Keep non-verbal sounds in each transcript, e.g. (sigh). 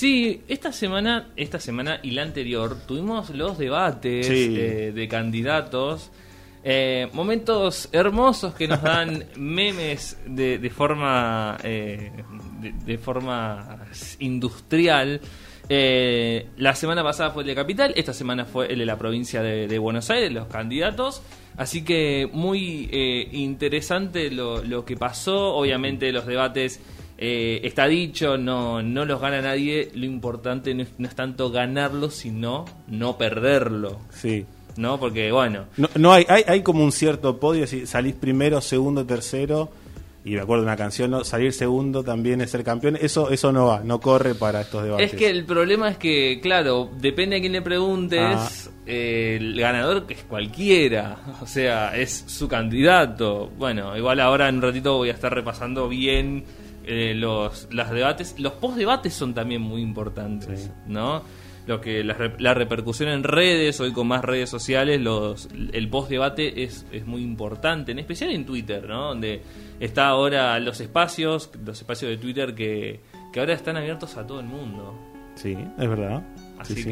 Sí, esta semana, esta semana y la anterior tuvimos los debates Sí. eh, de candidatos. Eh, momentos hermosos que nos dan (laughs) memes de, de forma eh, de, de forma industrial. Eh, la semana pasada fue el de Capital, esta semana fue el de la provincia de, de Buenos Aires, los candidatos. Así que muy eh, interesante lo, lo que pasó. Obviamente los debates eh, está dicho, no, no los gana nadie. Lo importante no es, no es tanto ganarlo, sino no perderlo. Sí. ¿No? Porque, bueno, No, no hay, hay, hay como un cierto podio, si salís primero, segundo, tercero, y me acuerdo de una canción, ¿no? salir segundo también es ser campeón, eso eso no va, no corre para estos debates. Es que el problema es que, claro, depende a quién le preguntes, Ah. eh, el ganador es cualquiera, o sea, es su candidato. Bueno, igual ahora en un ratito voy a estar repasando bien eh, los, los debates. Los post-debates son también muy importantes, Sí. ¿no? Lo que la, re- la repercusión en redes, hoy con más redes sociales, los, el post-debate es, es muy importante, en especial en Twitter, ¿no? Donde está ahora los espacios, los espacios de Twitter que, que ahora están abiertos a todo el mundo. Sí, es verdad. Así Sí, sí.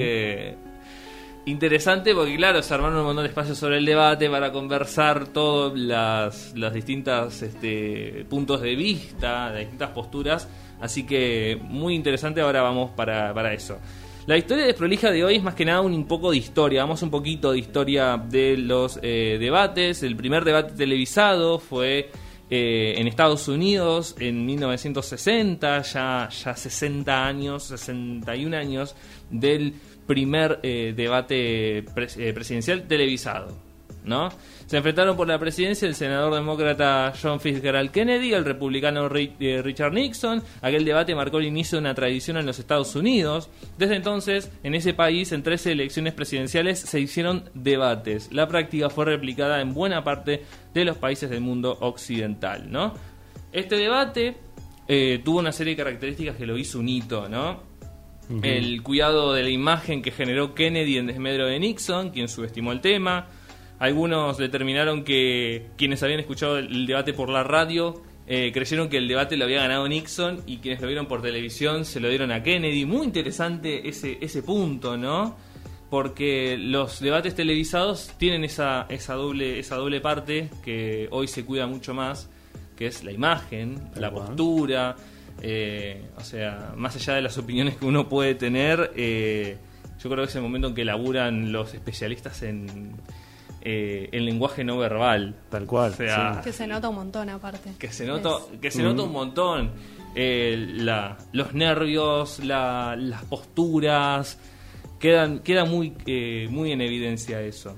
Interesante porque claro, se armaron un montón de espacios sobre el debate para conversar todos las, las distintas este, puntos de vista, las distintas posturas. Así que muy interesante, ahora vamos para, para eso. La historia desprolija de hoy es más que nada un poco de historia. Vamos un poquito de historia de los eh, debates. El primer debate televisado fue eh, en Estados Unidos en 1960, ya, ya 60 años, 61 años del primer eh, debate eh, presidencial televisado. ¿no? Se enfrentaron por la presidencia el senador demócrata John Fitzgerald Kennedy el republicano eh, Richard Nixon. Aquel debate marcó el inicio de una tradición en los Estados Unidos. Desde entonces, en ese país, en 13 elecciones presidenciales se hicieron debates. La práctica fue replicada en buena parte de los países del mundo occidental, ¿no? Este debate tuvo una serie de características que lo hizo un hito, ¿no? El cuidado de la imagen que generó Kennedy en desmedro de Nixon, quien subestimó el tema. Algunos determinaron que quienes habían escuchado el, el debate por la radio eh, creyeron que el debate lo había ganado Nixon y quienes lo vieron por televisión se lo dieron a Kennedy. Muy interesante ese, ese punto, ¿no? Porque los debates televisados tienen esa, esa, doble, esa doble parte que hoy se cuida mucho más, que es la imagen, Tal la cual. postura, eh, o sea, más allá de las opiniones que uno puede tener, eh, yo creo que es el momento en que laburan los especialistas en, eh, en lenguaje no verbal. Tal cual. O sea, sí. Que se nota un montón aparte. que se nota, Es- que se nota un montón eh, la, los nervios, la- las posturas, quedan, queda muy, eh, muy en evidencia eso.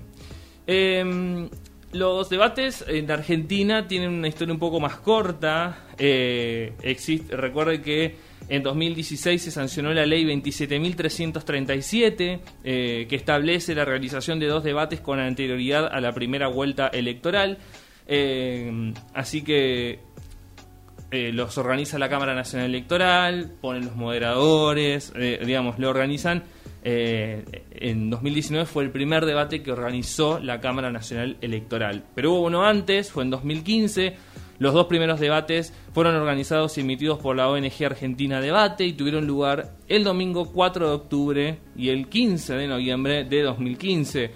Los debates en Argentina tienen una historia un poco más corta. Eh, existe, recuerde que en 2016 se sancionó la ley 27.337 eh, que establece la realización de dos debates con anterioridad a la primera vuelta electoral. Eh, así que eh, los organiza la Cámara Nacional Electoral, ponen los moderadores, eh, digamos, lo organizan. Eh, en 2019 fue el primer debate que organizó la Cámara Nacional Electoral. Pero hubo uno antes, fue en 2015. Los dos primeros debates fueron organizados y emitidos por la ONG Argentina Debate y tuvieron lugar el domingo 4 de octubre y el 15 de noviembre de 2015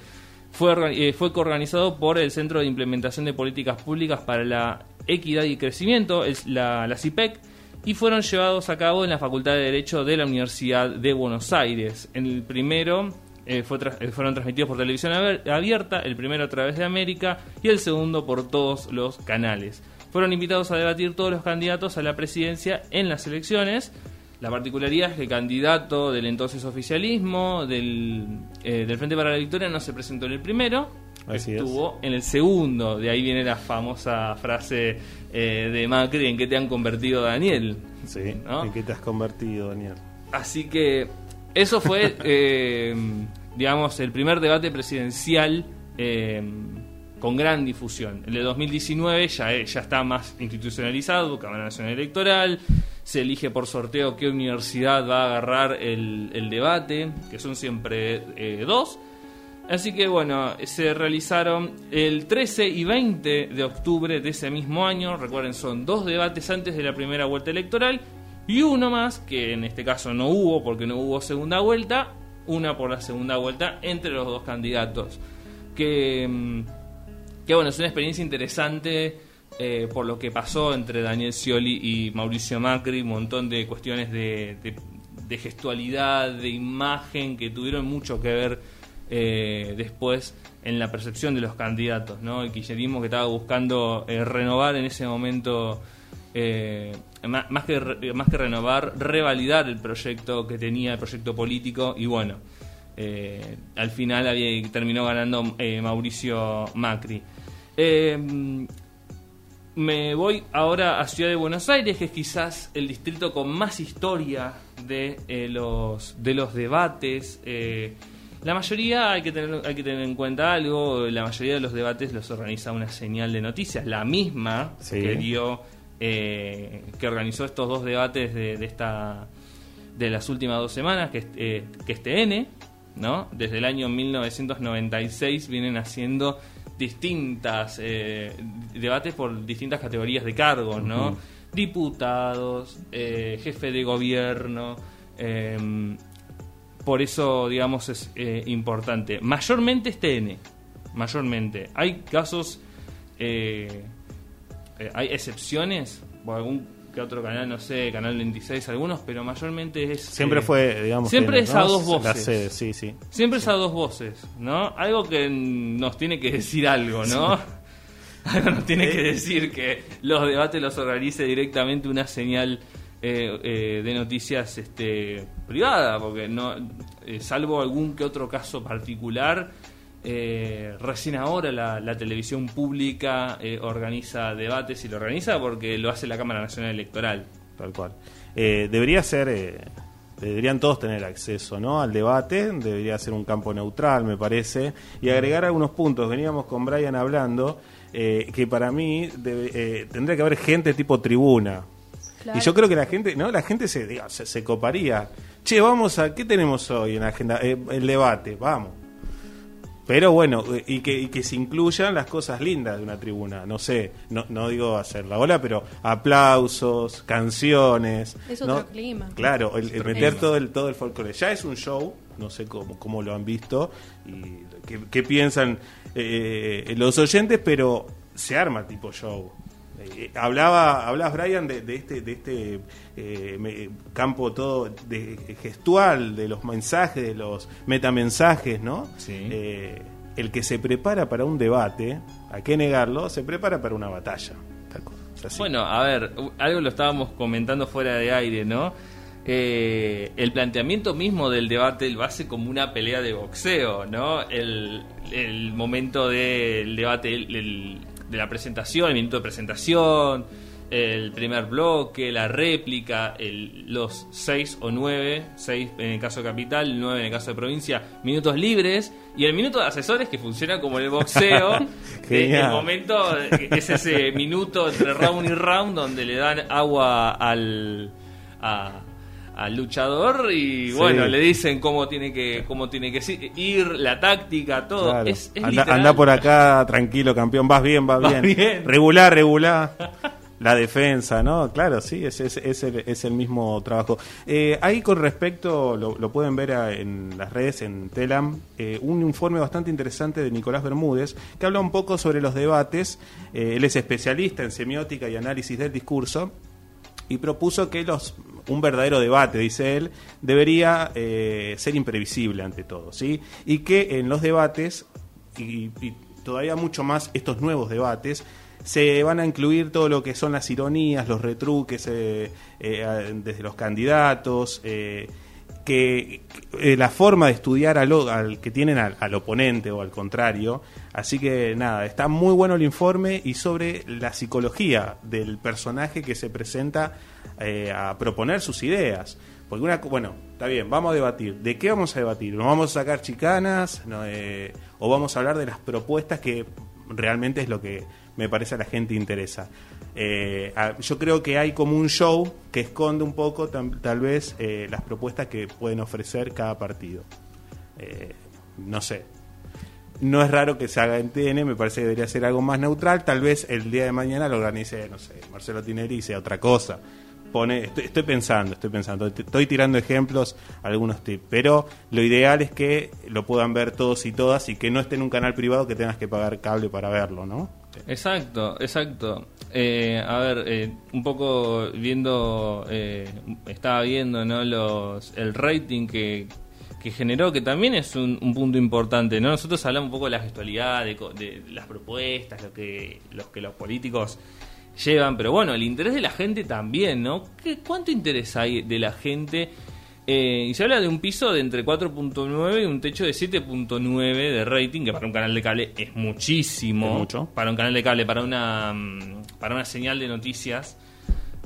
fue, eh, fue coorganizado por el Centro de Implementación de Políticas Públicas para la Equidad y Crecimiento, es la, la CIPEC, y fueron llevados a cabo en la Facultad de Derecho de la Universidad de Buenos Aires. En el primero eh, fue tra- eh, fueron transmitidos por televisión abierta, el primero a través de América y el segundo por todos los canales. Fueron invitados a debatir todos los candidatos a la presidencia en las elecciones. La particularidad es que el candidato del entonces oficialismo, del, eh, del Frente para la Victoria, no se presentó en el primero, Así es. estuvo en el segundo. De ahí viene la famosa frase eh, de Macri, ¿en qué te han convertido Daniel? Sí. ¿No? ¿En qué te has convertido, Daniel? Así que eso fue, (laughs) eh, digamos, el primer debate presidencial eh, con gran difusión. El de 2019 ya, es- ya está más institucionalizado, Cámara Nacional Electoral, se elige por sorteo qué universidad va a agarrar el, el debate, que son siempre eh, dos. Así que bueno, se realizaron el 13 y 20 de octubre de ese mismo año. Recuerden, son dos debates antes de la primera vuelta electoral y uno más, que en este caso no hubo porque no hubo segunda vuelta, una por la segunda vuelta entre los dos candidatos. Que, mm, bueno, es una experiencia interesante eh, por lo que pasó entre Daniel Scioli y Mauricio Macri, un montón de cuestiones de, de, gestualidad, de imagen que tuvieron mucho que ver eh, después en la percepción de los candidatos. El kirchnerismo que estaba buscando eh, renovar en ese momento, más, que, más que renovar, revalidar el proyecto que tenía, el proyecto político, y bueno, al final terminó ganando Mauricio Macri. Me voy ahora a Ciudad de Buenos Aires, que es quizás el distrito con más historia de, eh, los, de los debates. Eh, la mayoría, hay que, tener, hay que tener en cuenta algo, la mayoría de los debates los organiza una señal de noticias, la misma que dio, eh, que organizó estos dos debates de, esta de las últimas dos semanas, que es, que es TN, ¿no? Desde el año 1996 vienen haciendo distintas eh, debates por distintas categorías de cargos, ¿no? Diputados, eh, jefe de gobierno. Em, por eso, digamos, es eh, importante. Mayormente es TN. Mayormente. Hay casos. hay excepciones. Por algún que otro canal, no sé, Canal 26, algunos, pero mayormente es... Siempre eh, fue, digamos... Siempre es a dos voces. sí, sí. Siempre es a dos voces, ¿no? Algo que nos tiene que decir algo, ¿no? (laughs) algo nos tiene que decir que los debates los organice directamente una señal eh, eh, de noticias este, privada, porque no salvo algún que otro caso particular eh, recién ahora la, televisión pública eh, organiza debates y lo organiza porque lo hace la Cámara Nacional Electoral. Tal cual. Eh, debería ser, eh, deberían todos tener acceso ¿no? al debate, debería ser un campo neutral, me parece, y agregar algunos puntos. Veníamos con Brian hablando que para mí tendría que haber gente tipo tribuna. Y yo creo que la gente, ¿no? La gente se, se, se coparía. Che, vamos a, ¿qué tenemos hoy en la agenda? el debate, vamos pero bueno, y que, que se incluyan las cosas lindas de una tribuna. No sé, no, no digo hacer la ola, pero aplausos, canciones. Es otro clima. Claro, el, meter todo el, todo el folclore. Ya es un show, no sé cómo, cómo lo han visto y qué, piensan eh, los oyentes, pero se arma tipo show. Eh, hablaba, hablabas Brian de, este, de este eh, campo todo de, gestual, de los mensajes, de los metamensajes, ¿no? Eh, el que se prepara para un debate, hay que negarlo, se prepara para una batalla. Bueno, a ver, algo lo estábamos comentando fuera de aire, ¿no? el planteamiento mismo del debate lo hace como una pelea de boxeo, ¿no? El, el momento del debate, el, de la presentación, el minuto de presentación, el primer bloque, la réplica, los seis o nueve, seis en el caso de capital, nueve en el caso de provincia, minutos libres y el minuto de asesores que funciona como el boxeo. (laughs) el momento es ese minuto entre round y round donde le dan agua al al luchador y bueno, le dicen cómo tiene que cómo tiene que ir, la táctica, todo. Es, anda, por acá tranquilo, campeón, vas bien, vas, bien. Regular, regular. La defensa, ¿no? Claro, sí, es, es, es, el, es el mismo trabajo. Eh, ahí con respecto, lo, lo pueden ver en las redes, en Telam, eh, un informe bastante interesante de Nicolás Bermúdez, que habla un poco sobre los debates. Eh, él es especialista en semiótica y análisis del discurso y propuso que los un verdadero debate, dice él, debería eh, ser imprevisible ante todo, ¿sí? Y que en los debates, y, todavía mucho más estos nuevos debates, se van a incluir todo lo que son las ironías, los retruques eh, eh, desde los candidatos, que la forma de estudiar al, que tienen al, al, oponente o al contrario. Así que nada, está muy bueno el informe y sobre la psicología del personaje que se presenta eh, a proponer sus ideas. Porque una, bueno, está bien, vamos a debatir. ¿De qué vamos a debatir? ¿Nos vamos a sacar chicanas? Eh, ¿O vamos a hablar de las propuestas que realmente es lo que me parece a la gente interesa? Eh, yo creo que hay como un show que esconde un poco tal vez las propuestas que pueden ofrecer cada partido. no sé, no es raro que se haga en TN, me parece que debería ser algo más neutral. Tal vez el día de mañana lo organice, no sé, Marcelo Tineri y sea otra cosa pone, estoy, pensando, estoy pensando, estoy tirando ejemplos, algunos tips, pero lo ideal es que lo puedan ver todos y todas y que no esté en un canal privado que tengas que pagar cable para verlo, ¿no? Exacto, exacto. Eh, a ver, eh, un poco viendo, eh, estaba viendo, ¿no? Los, el rating que, que generó, que también es un, punto importante, ¿no? Nosotros hablamos un poco de la gestualidad, de, de las propuestas, lo que, los que los políticos llevan, pero bueno, el interés de la gente también, ¿no? ¿Qué, ¿Cuánto interés hay de la gente? Eh, y se habla de un piso de entre 4.9 y un techo de 7.9 de rating, que para un canal de cable es muchísimo. mucho. Para un canal de cable, para una, mm, para una señal de noticias,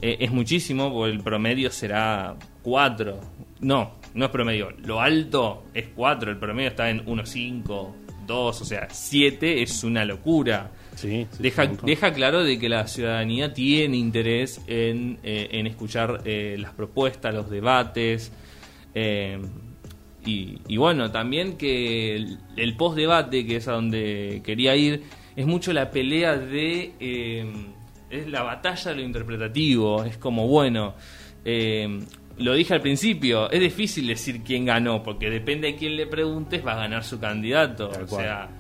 eh, es muchísimo, porque el promedio será 4. No, no es promedio. Lo alto es 4, el promedio está en 1.5, 2, o sea, 7 es una locura deja, deja claro de que la ciudadanía tiene interés en, eh, en escuchar eh, las propuestas, los debates. Eh, y, bueno, también que el, post-debate, que es a donde quería ir, es mucho la pelea de... es la batalla de lo interpretativo. Es como, bueno, lo dije al principio, es difícil decir quién ganó, porque depende de quién le preguntes, va a ganar su candidato. o sea,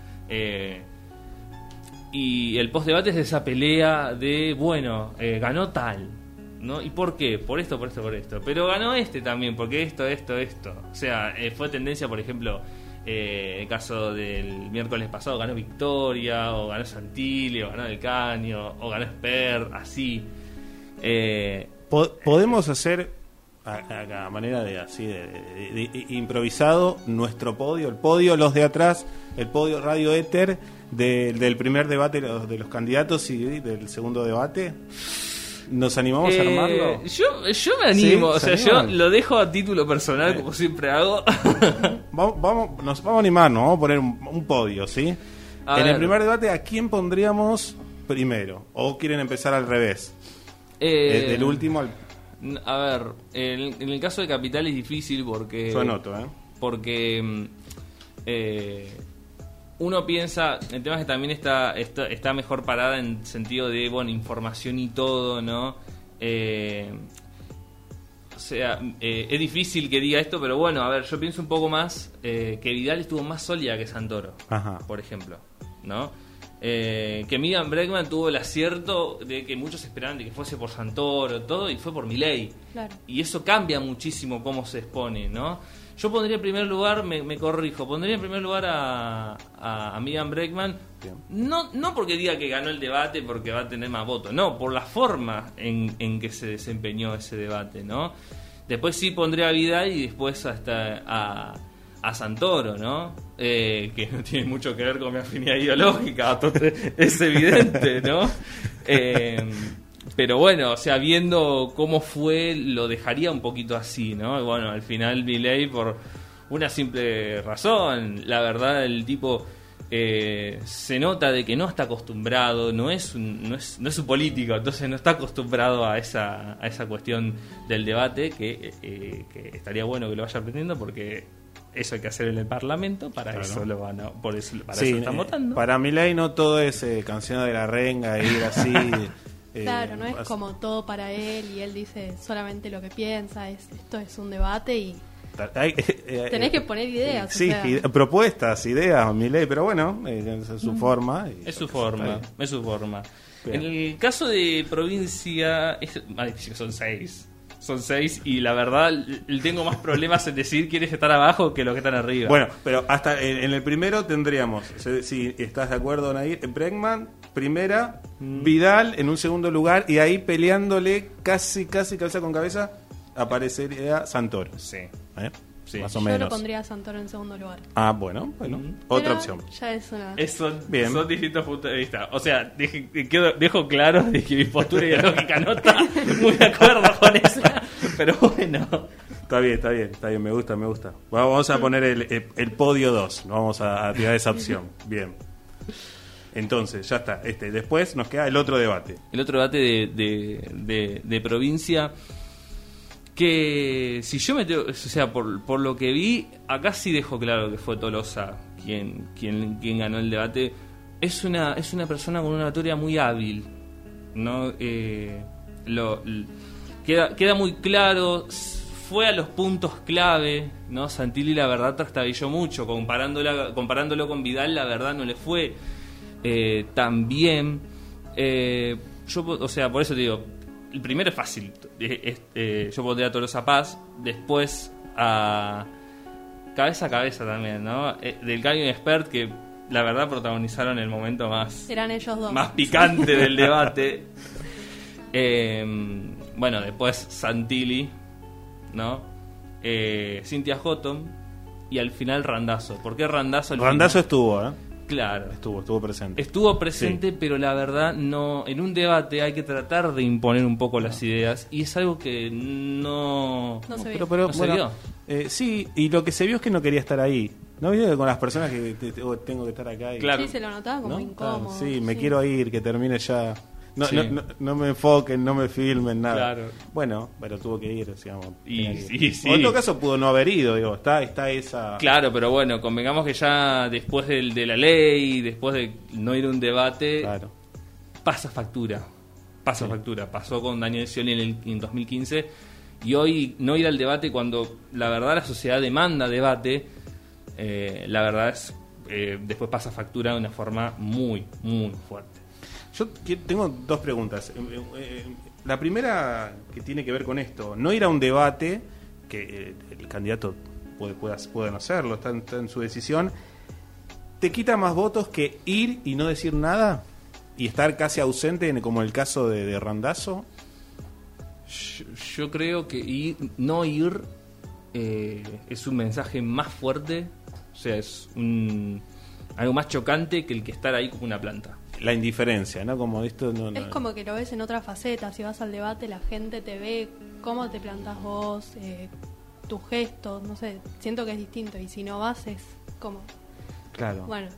y el post-debate es esa pelea de, bueno, eh, ganó tal, ¿no? ¿Y por qué? Por esto, por esto, por esto. Pero ganó este también, porque esto, esto, esto. O sea, eh, fue tendencia, por ejemplo, eh, el caso del miércoles pasado, ganó Victoria, o ganó Santilli, o ganó Del Caño, o ganó Esper, así. podemos hacer a, manera de así de, improvisado nuestro podio, el podio los de atrás, el podio Radio Éter del primer debate de los candidatos y del segundo debate? ¿Nos animamos a eh, armarlo? Yo, yo me animo, o sea, yo lo dejo a título personal, como siempre hago. (laughs) vamos, nos vamos a animar, ¿no? Vamos a poner un, podio, ¿sí? en el primer debate, ¿a quién pondríamos primero? ¿O quieren empezar al revés? Eh, del último al... A ver, en, el caso de Capital es difícil porque... Yo anoto, ¿eh? Porque... Mm, eh, uno piensa, el tema es que también está, está, mejor parada en sentido de, bueno, información y todo, ¿no? Eh, o sea, eh, es difícil que diga esto, pero bueno, a ver, yo pienso un poco más eh, que Vidal estuvo más sólida que Santoro, por ejemplo, ¿no? que Miriam Bregman tuvo el acierto de que muchos esperaban de que fuese por Santoro, todo, y fue por Milei. Claro. Y eso cambia muchísimo cómo se expone, ¿no? Yo pondría en primer lugar, me, corrijo, pondría en primer lugar a, a, Miriam Breckman, no, no porque diga que ganó el debate porque va a tener más votos, no, por la forma en, en que se desempeñó ese debate, ¿no? Después sí pondría a Vidal y después hasta a, a Santoro, ¿no? Eh, que no tiene mucho que ver con mi afinidad ideológica, (laughs) es evidente, ¿no? (laughs) Eh, pero bueno, o sea, viendo cómo fue, lo dejaría un poquito así, ¿no? bueno, al final Miley por una simple razón, la verdad el tipo eh, se nota de que no está acostumbrado, no es, un, no, es, no es un político, entonces no está acostumbrado a esa, a esa cuestión del debate, que, eh, que estaría bueno que lo vaya aprendiendo porque eso hay que hacer en el Parlamento, para eso lo van a, por eso, para eso están votando. Para Milei no todo es eh, canción de la renga, ir así (laughs) Eh, claro, no es como todo para él y él dice solamente lo que piensa, es, esto es un debate y (laughs) eh, tenés que poner ideas. Sí, propuestas, ideas, mi ley, pero bueno, es su forma. es su forma, es su forma. En el caso de provincia, es, son seis. Son seis y la verdad tengo más problemas en decir quiénes estar abajo que los que están arriba. Bueno, pero hasta en, el primero tendríamos, si estás de acuerdo, Nair, Bregman, primera, mm. Vidal en un segundo lugar y ahí peleándole casi, casi cabeza con cabeza aparecería Santoro. Sí. ¿Eh? Más o menos. Yo lo pondría a Santoro en segundo lugar. Ah, bueno, bueno. Otra opción. Ya es una. son, Bien. son distintos puntos de vista. O sea, dejo claro de que mi postura ideológica no está muy de acuerdo con esa. Pero bueno. Está bien, está bien, está bien, me gusta, me gusta. Vamos a poner el, el, podio 2, vamos a, a tirar esa opción. Bien. Entonces, ya está. Este, después nos queda el otro debate. El otro debate de, de, provincia. Que si yo me o sea, por, por, lo que vi, acá sí dejo claro que fue Tolosa quien, quien, quien ganó el debate. Es una, es una persona con una oratoria muy hábil, ¿no? Eh, queda, queda muy claro, fue a los puntos clave, ¿no? Santilli la verdad trastabilló mucho, comparándola, comparándolo con Vidal la verdad no le fue eh, tan bien. Eh, yo, o sea, por eso te digo, el primero es fácil, eh, yo pondría a Tolosa Paz, después a cabeza a cabeza también, ¿no? del Gallo Expert que la verdad protagonizaron el momento más... Eran ellos dos. Más picante del debate. (laughs) bueno, después Santilli, ¿no? Eh, Cynthia Houghton y al final Randazo. ¿Por qué Randazo? Randazo estuvo, ¿eh? Claro. Estuvo, estuvo presente. Estuvo presente, pero la verdad no. En un debate hay que tratar de imponer un poco las ideas y es algo que no. No se vio. Pero, bueno, eh, sí, y lo que se vio es que no quería estar ahí. ¿No vio con las personas que tengo que estar acá? Claro. Sí, se lo notaba como incómodo. sí, me quiero ir, que termine ya. No, no, no, me enfoquen, no me filmen, nada. Bueno, pero tuvo que ir, digamos. Y, en todo caso pudo no haber ido, digo, está, está esa... Claro, pero bueno, convengamos que ya después del, de la ley, después de no ir a un debate, pasa factura. Pasa factura. Pasó con Daniel Scioli en, el, en 2015 y hoy no ir al debate cuando la verdad la sociedad demanda debate, eh, la verdad es... Eh, después pasa factura de una forma muy, muy fuerte. Yo tengo dos preguntas. Eh, eh, eh, la primera que tiene que ver con esto, no ir a un debate, que el candidato puede, puede, no hacerlo, está en, su decisión, ¿te quita más votos que ir y no decir nada? ¿Y estar casi ausente, como el caso de, de Randazo? Yo, creo que ir, no ir es un mensaje más fuerte, o sea, es un, algo más chocante que el que estar ahí como una planta la indiferencia, ¿no? Como esto Es como que lo ves en otra faceta, si vas al debate la gente te ve cómo te plantas vos, eh, tus gestos, no sé, siento que es distinto y si no vas es como... Claro. Bueno.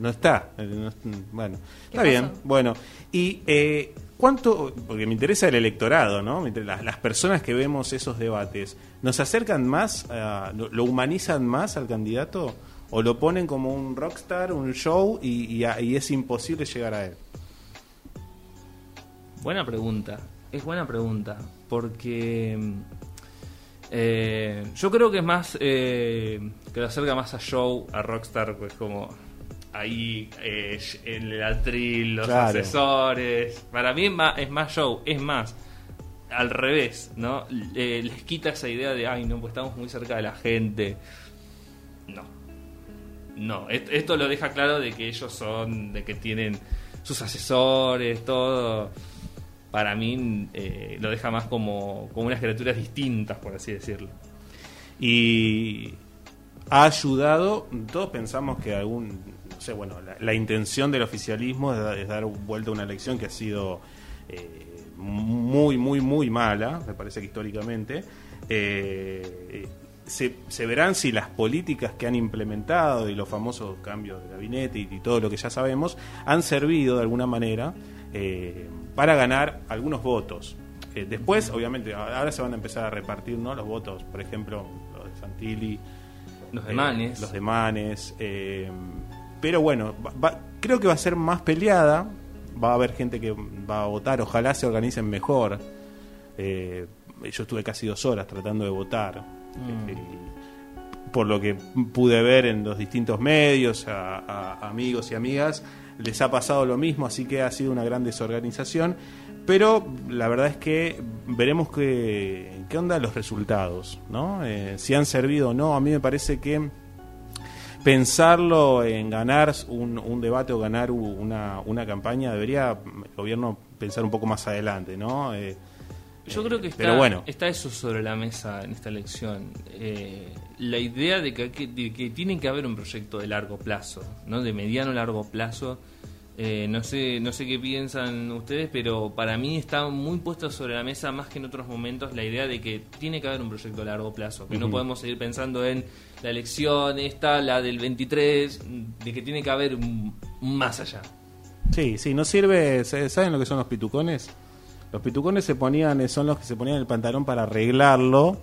No, está, eh, bueno, está bien, bueno. Y eh, cuánto, porque me interesa el electorado, ¿no? Las, las personas que vemos esos debates, ¿nos acercan más, lo humanizan más al candidato? O lo ponen como un rockstar, un show y, es imposible llegar a él? Buena pregunta, es buena pregunta, porque eh, yo creo que es más, eh, que lo acerca más a show, a rockstar, pues como ahí eh, en el atril, los asesores, para mí es más, es más show, es más al revés, ¿no? les quita esa idea de, ay, no, pues estamos muy cerca de la gente. No, no, esto lo deja claro de que ellos son, de que tienen sus asesores, todo. Para mí eh, lo deja más como, como unas criaturas distintas, por así decirlo. Y ha ayudado, todos pensamos que algún, no sé, bueno, la, intención del oficialismo es, dar vuelta a una elección que ha sido eh, muy, muy, muy mala, me parece que históricamente. Eh, se, verán si las políticas que han implementado y los famosos cambios de gabinete y, todo lo que ya sabemos han servido de alguna manera eh, para ganar algunos votos. Eh, después, obviamente, ahora se van a empezar a repartir ¿no? los votos, por ejemplo, los de Santilli, los de Manes. Eh, los de Manes. pero bueno, creo que va a ser más peleada. Va a haber gente que va a votar. Ojalá se organicen mejor. Yo estuve casi dos horas tratando de votar Mm. por lo que pude ver en los distintos medios, a, amigos y amigas, les ha pasado lo mismo, así que ha sido una gran desorganización. Pero la verdad es que veremos qué, qué onda los resultados, ¿no? Eh, si han servido o no. A mí me parece que pensarlo en ganar un, un debate o ganar una, una, campaña debería el gobierno pensar un poco más adelante, ¿no? Eh, yo creo que está, bueno. está eso sobre la mesa en esta elección. Eh, la idea de que, que, tiene que haber un proyecto de largo plazo, ¿no? de mediano largo plazo. Eh, no sé no sé qué piensan ustedes, pero para mí está muy puesto sobre la mesa más que en otros momentos la idea de que tiene que haber un proyecto de largo plazo, que no podemos seguir pensando en la elección esta, la del 23, de que tiene que haber más allá. Sí, sí, no sirve, ¿saben lo que son los pitucones? Los pitucones se ponían, son los que se ponían el pantalón para arreglarlo.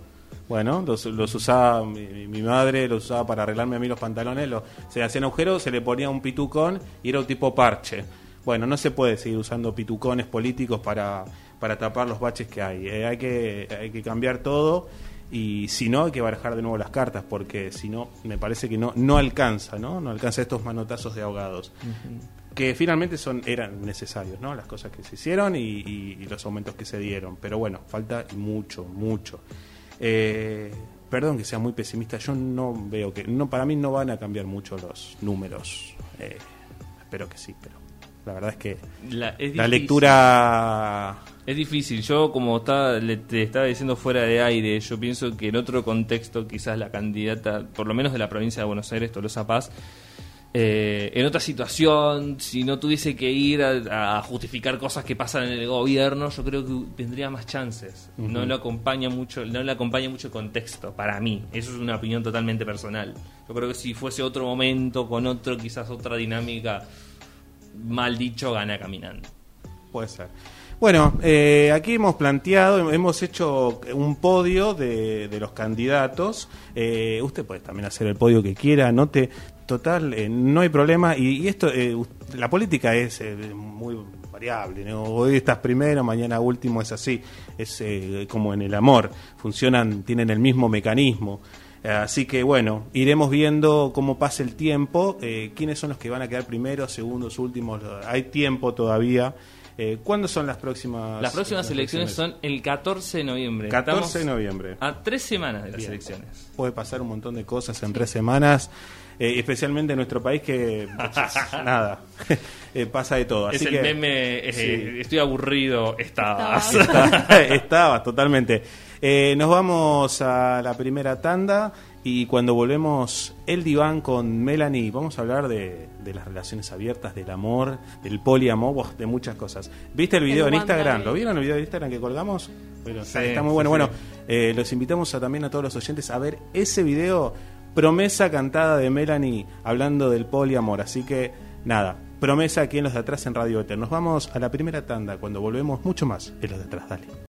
Bueno, los, usaba mi, madre, los usaba para arreglarme a mí los pantalones. se hacían agujeros, se le ponía un pitucón y era un tipo parche. bueno, no se puede seguir usando pitucones políticos para, para tapar los baches que hay. Eh, hay, que, hay que cambiar todo y si no hay que barajar de nuevo las cartas porque si no me parece que no no alcanza no no alcanza estos manotazos de ahogados que finalmente son eran necesarios no las cosas que se hicieron y, los aumentos que se dieron. Pero bueno falta mucho mucho. Eh, perdón que sea muy pesimista yo no veo que no para mí no van a cambiar mucho los números. Eh, espero que sí pero la verdad es que la, lectura... Es difícil. Yo, como está, le, te estaba diciendo fuera de aire, yo pienso que en otro contexto, quizás la candidata, por lo menos de la provincia de Buenos Aires, Tolosa Paz, eh, en otra situación, si no tuviese que ir a, justificar cosas que pasan en el gobierno, yo creo que tendría más chances. No le acompaña mucho, no le acompaña mucho el contexto para mí. Eso es una opinión totalmente personal. Yo creo que si fuese otro momento con otro, quizás otra dinámica, mal dicho, gana caminando. Puede ser. Bueno, eh, aquí hemos planteado, hemos hecho un podio de, los candidatos. Eh, usted puede también hacer el podio que quiera, note. Total, eh, no hay problema. Y, esto, la política es muy variable. Hoy estás primero, mañana último, es así. Es como en el amor. Funcionan, tienen el mismo mecanismo. Así que bueno, iremos viendo cómo pasa el tiempo, eh, quiénes son los que van a quedar primeros, segundos, últimos. Hay tiempo todavía. Eh, ¿Cuándo son las próximas? Las próximas elecciones, son el 14 de noviembre. 14 de noviembre. A tres semanas de las elecciones. Puede pasar un montón de cosas en tres semanas. Eh, especialmente en nuestro país que (laughs) nada (laughs) pasa de todo es el meme estoy aburrido estabas (laughs) estabas totalmente eh, nos vamos a la primera tanda y cuando volvemos el diván con Melanie vamos a hablar de, las relaciones abiertas, del amor, del poliamor, de muchas cosas. ¿Viste el video en Instagram? ¿Lo vieron el video de Instagram que colgamos? está, muy bueno. bueno, eh, los invitamos a, también a todos los oyentes a ver ese video, promesa cantada de Melanie hablando del poliamor. Así que nada, promesa aquí en los de atrás en Radio Eter. Nos vamos a la primera tanda cuando volvemos mucho más en los de atrás. Dale.